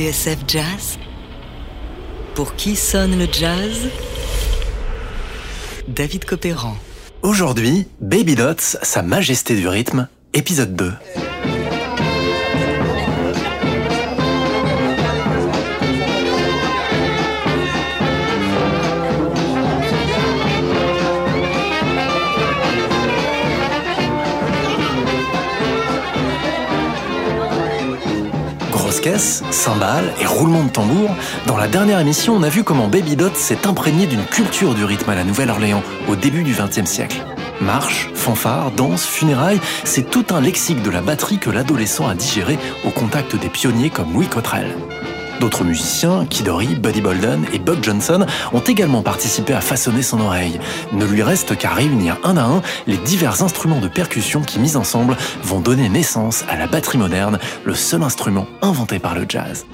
TSF Jazz Pour qui sonne le jazz? David Copéran. Aujourd'hui, Baby Dots, Sa Majesté du rythme, épisode 2. Caisse, cymbales et roulement de tambour, dans la dernière émission, on a vu comment Baby Dots s'est imprégné d'une culture du rythme à la Nouvelle-Orléans au début du XXe siècle. Marche, fanfare, danse, funérailles, c'est tout un lexique de la batterie que l'adolescent a digéré au contact des pionniers comme Louis Cottrell. D'autres musiciens, Kidori, Buddy Bolden et Buck Johnson, ont également participé à façonner son oreille. Ne lui reste qu'à réunir un à un les divers instruments de percussion qui, mis ensemble, vont donner naissance à la batterie moderne, le seul instrument inventé par le jazz.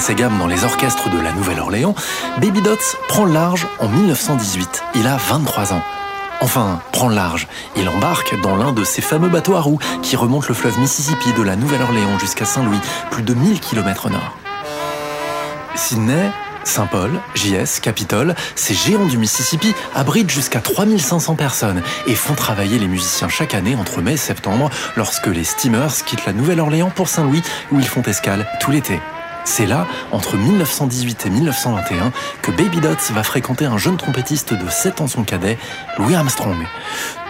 Ses gammes dans les orchestres de la Nouvelle-Orléans, Baby Dots prend le large en 1918. Il a 23 ans. Enfin, prend le large. Il embarque dans l'un de ces fameux bateaux à roues qui remontent le fleuve Mississippi de la Nouvelle-Orléans jusqu'à Saint-Louis, plus de 1000 km au nord. Sydney, Saint-Paul, JS, Capitole, ces géants du Mississippi abritent jusqu'à 3500 personnes et font travailler les musiciens chaque année entre mai et septembre lorsque les steamers quittent la Nouvelle-Orléans pour Saint-Louis où ils font escale tout l'été. C'est là, entre 1918 et 1921, que Baby Dots va fréquenter un jeune trompettiste de 7 ans son cadet, Louis Armstrong.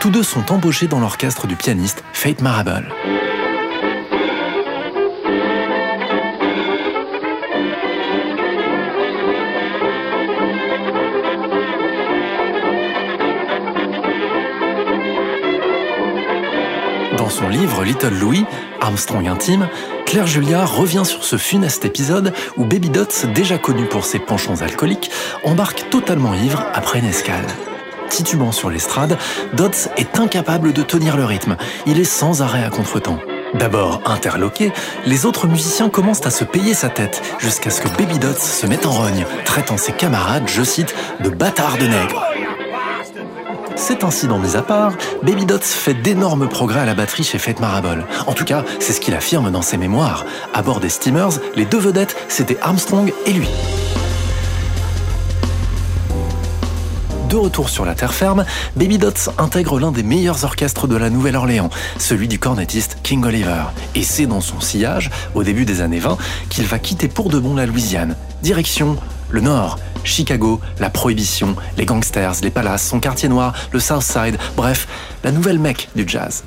Tous deux sont embauchés dans l'orchestre du pianiste Fate Marable. Dans son livre Little Louis, Armstrong intime, Claire Julia revient sur ce funeste épisode où Baby Dots, déjà connu pour ses penchants alcooliques, embarque totalement ivre après une escale. Titubant sur l'estrade, Dots est incapable de tenir le rythme. Il est sans arrêt à contretemps. D'abord interloqué, les autres musiciens commencent à se payer sa tête jusqu'à ce que Baby Dots se mette en rogne, traitant ses camarades, je cite, de bâtards de nègres. Cet incident mis à part, Baby Dots fait d'énormes progrès à la batterie chez Fate Marable. En tout cas, c'est ce qu'il affirme dans ses mémoires. À bord des steamers, les deux vedettes, c'était Armstrong et lui. De retour sur la terre ferme, Baby Dots intègre l'un des meilleurs orchestres de la Nouvelle-Orléans, celui du cornettiste King Oliver. Et c'est dans son sillage, au début des années 20, qu'il va quitter pour de bon la Louisiane. Direction le Nord, Chicago, la prohibition, les gangsters, les palaces, son quartier noir, le South Side, bref, la nouvelle mecque du jazz.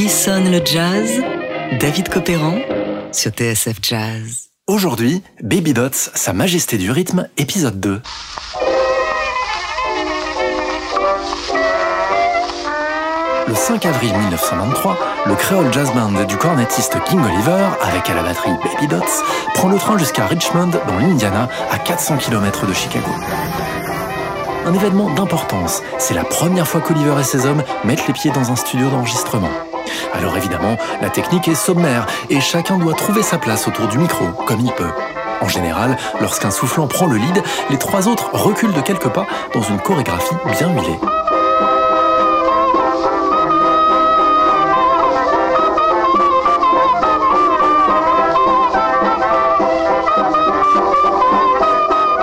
Qui sonne le jazz David Copéran sur TSF Jazz. Aujourd'hui, Baby Dots, Sa Majesté du rythme, épisode 2. Le 5 avril 1923, le Creole Jazz Band du cornettiste King Oliver, avec à la batterie Baby Dots, prend le train jusqu'à Richmond, dans l'Indiana, à 400 km de Chicago. Un événement d'importance, c'est la première fois qu'Oliver et ses hommes mettent les pieds dans un studio d'enregistrement. Alors évidemment, la technique est sommaire et chacun doit trouver sa place autour du micro, comme il peut. En général, lorsqu'un soufflant prend le lead, les trois autres reculent de quelques pas dans une chorégraphie bien huilée.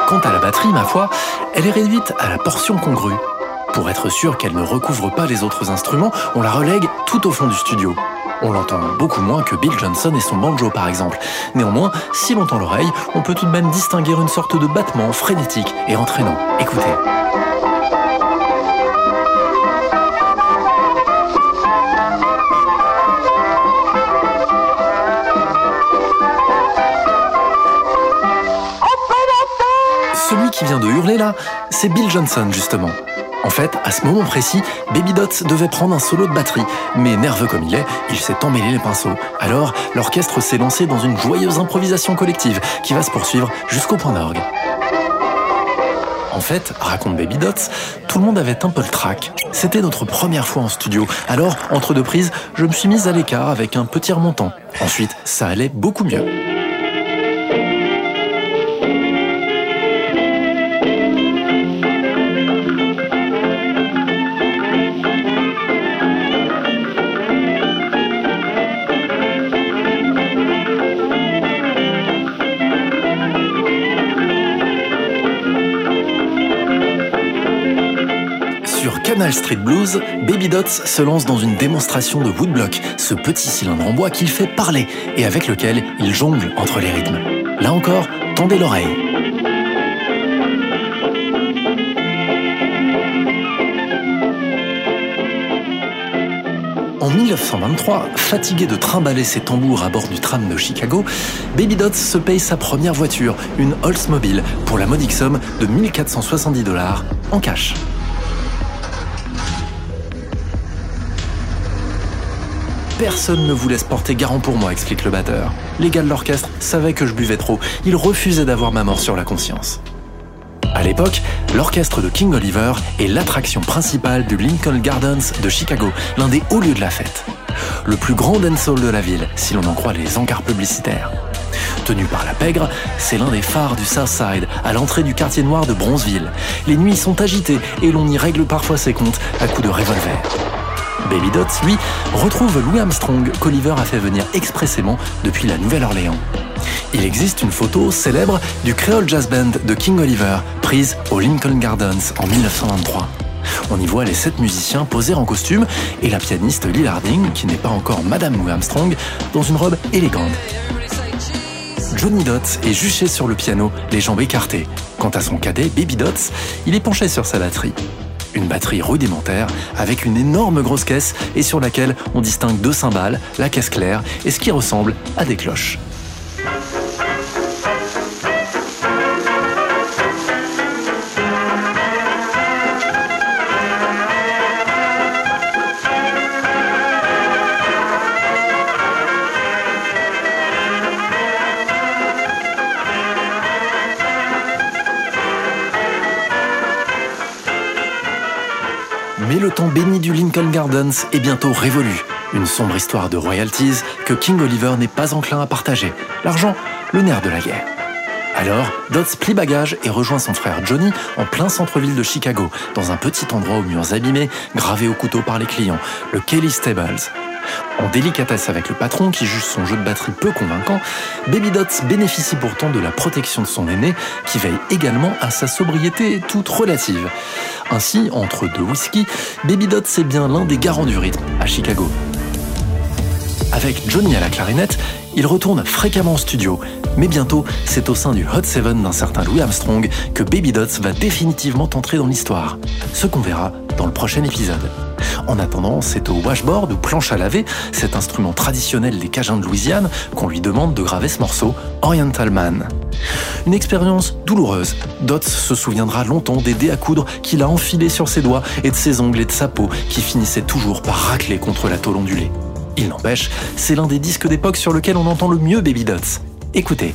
Quant à la batterie, ma foi, elle est réduite à la portion congrue. Pour être sûr qu'elle ne recouvre pas les autres instruments, on la relègue tout au fond du studio. On l'entend beaucoup moins que Bill Johnson et son banjo par exemple. Néanmoins, si l'on tend l'oreille, on peut tout de même distinguer une sorte de battement frénétique et entraînant. Écoutez. Celui qui vient de hurler là, c'est Bill Johnson justement. En fait, à ce moment précis, Baby Dots devait prendre un solo de batterie, mais nerveux comme il est, il s'est emmêlé les pinceaux. Alors, l'orchestre s'est lancé dans une joyeuse improvisation collective qui va se poursuivre jusqu'au point d'orgue. En fait, raconte Baby Dots, tout le monde avait un peu le trac. C'était notre première fois en studio, alors, entre deux prises, je me suis mise à l'écart avec un petit remontant. Ensuite, ça allait beaucoup mieux. Canal Street Blues, Baby Dots se lance dans une démonstration de woodblock, ce petit cylindre en bois qu'il fait parler et avec lequel il jongle entre les rythmes. Là encore, tendez l'oreille. En 1923, fatigué de trimballer ses tambours à bord du tram de Chicago, Baby Dots se paye sa première voiture, une Oldsmobile, pour la modique somme de 1470 dollars en cash. Personne ne voulait se porter garant pour moi, explique le batteur. Les gars de l'orchestre savaient que je buvais trop. Ils refusaient d'avoir ma mort sur la conscience. À l'époque, l'orchestre de King Oliver est l'attraction principale du Lincoln Gardens de Chicago, l'un des hauts lieux de la fête. Le plus grand dancehall de la ville, si l'on en croit les encarts publicitaires. Tenu par la pègre, c'est l'un des phares du Southside, à l'entrée du quartier noir de Bronzeville. Les nuits sont agitées et l'on y règle parfois ses comptes à coups de revolver. Baby Dots, lui, retrouve Louis Armstrong qu'Oliver a fait venir expressément depuis la Nouvelle-Orléans. Il existe une photo célèbre du Creole Jazz Band de King Oliver, prise au Lincoln Gardens en 1923. On y voit les sept musiciens poser en costume et la pianiste Lil Harding, qui n'est pas encore Madame Louis Armstrong, dans une robe élégante. Johnny Dots est juché sur le piano, les jambes écartées. Quant à son cadet, Baby Dots, il est penché sur sa batterie. Une batterie rudimentaire avec une énorme grosse caisse et sur laquelle on distingue deux cymbales, la caisse claire et ce qui ressemble à des cloches. Béni du Lincoln Gardens est bientôt révolu. Une sombre histoire de royalties que King Oliver n'est pas enclin à partager. L'argent, le nerf de la guerre. Alors, Dodds plie bagage et rejoint son frère Johnny en plein centre-ville de Chicago, dans un petit endroit aux murs abîmés, gravé au couteau par les clients, le Kelly Stables. En délicatesse avec le patron qui juge son jeu de batterie peu convaincant, Baby Dots bénéficie pourtant de la protection de son aîné qui veille également à sa sobriété toute relative. Ainsi, entre deux whisky, Baby Dots est bien l'un des garants du rythme à Chicago. Avec Johnny à la clarinette, il retourne fréquemment au studio, mais bientôt, c'est au sein du Hot Seven d'un certain Louis Armstrong que Baby Dots va définitivement entrer dans l'histoire. Ce qu'on verra dans le prochain épisode. En attendant, c'est au washboard ou planche à laver, cet instrument traditionnel des Cajuns de Louisiane, qu'on lui demande de graver ce morceau, Oriental Man. Une expérience douloureuse. Dots se souviendra longtemps des dés à coudre qu'il a enfilés sur ses doigts et de ses ongles et de sa peau qui finissaient toujours par racler contre la tôle ondulée. Il n'empêche, c'est l'un des disques d'époque sur lequel on entend le mieux Baby Dots. Écoutez.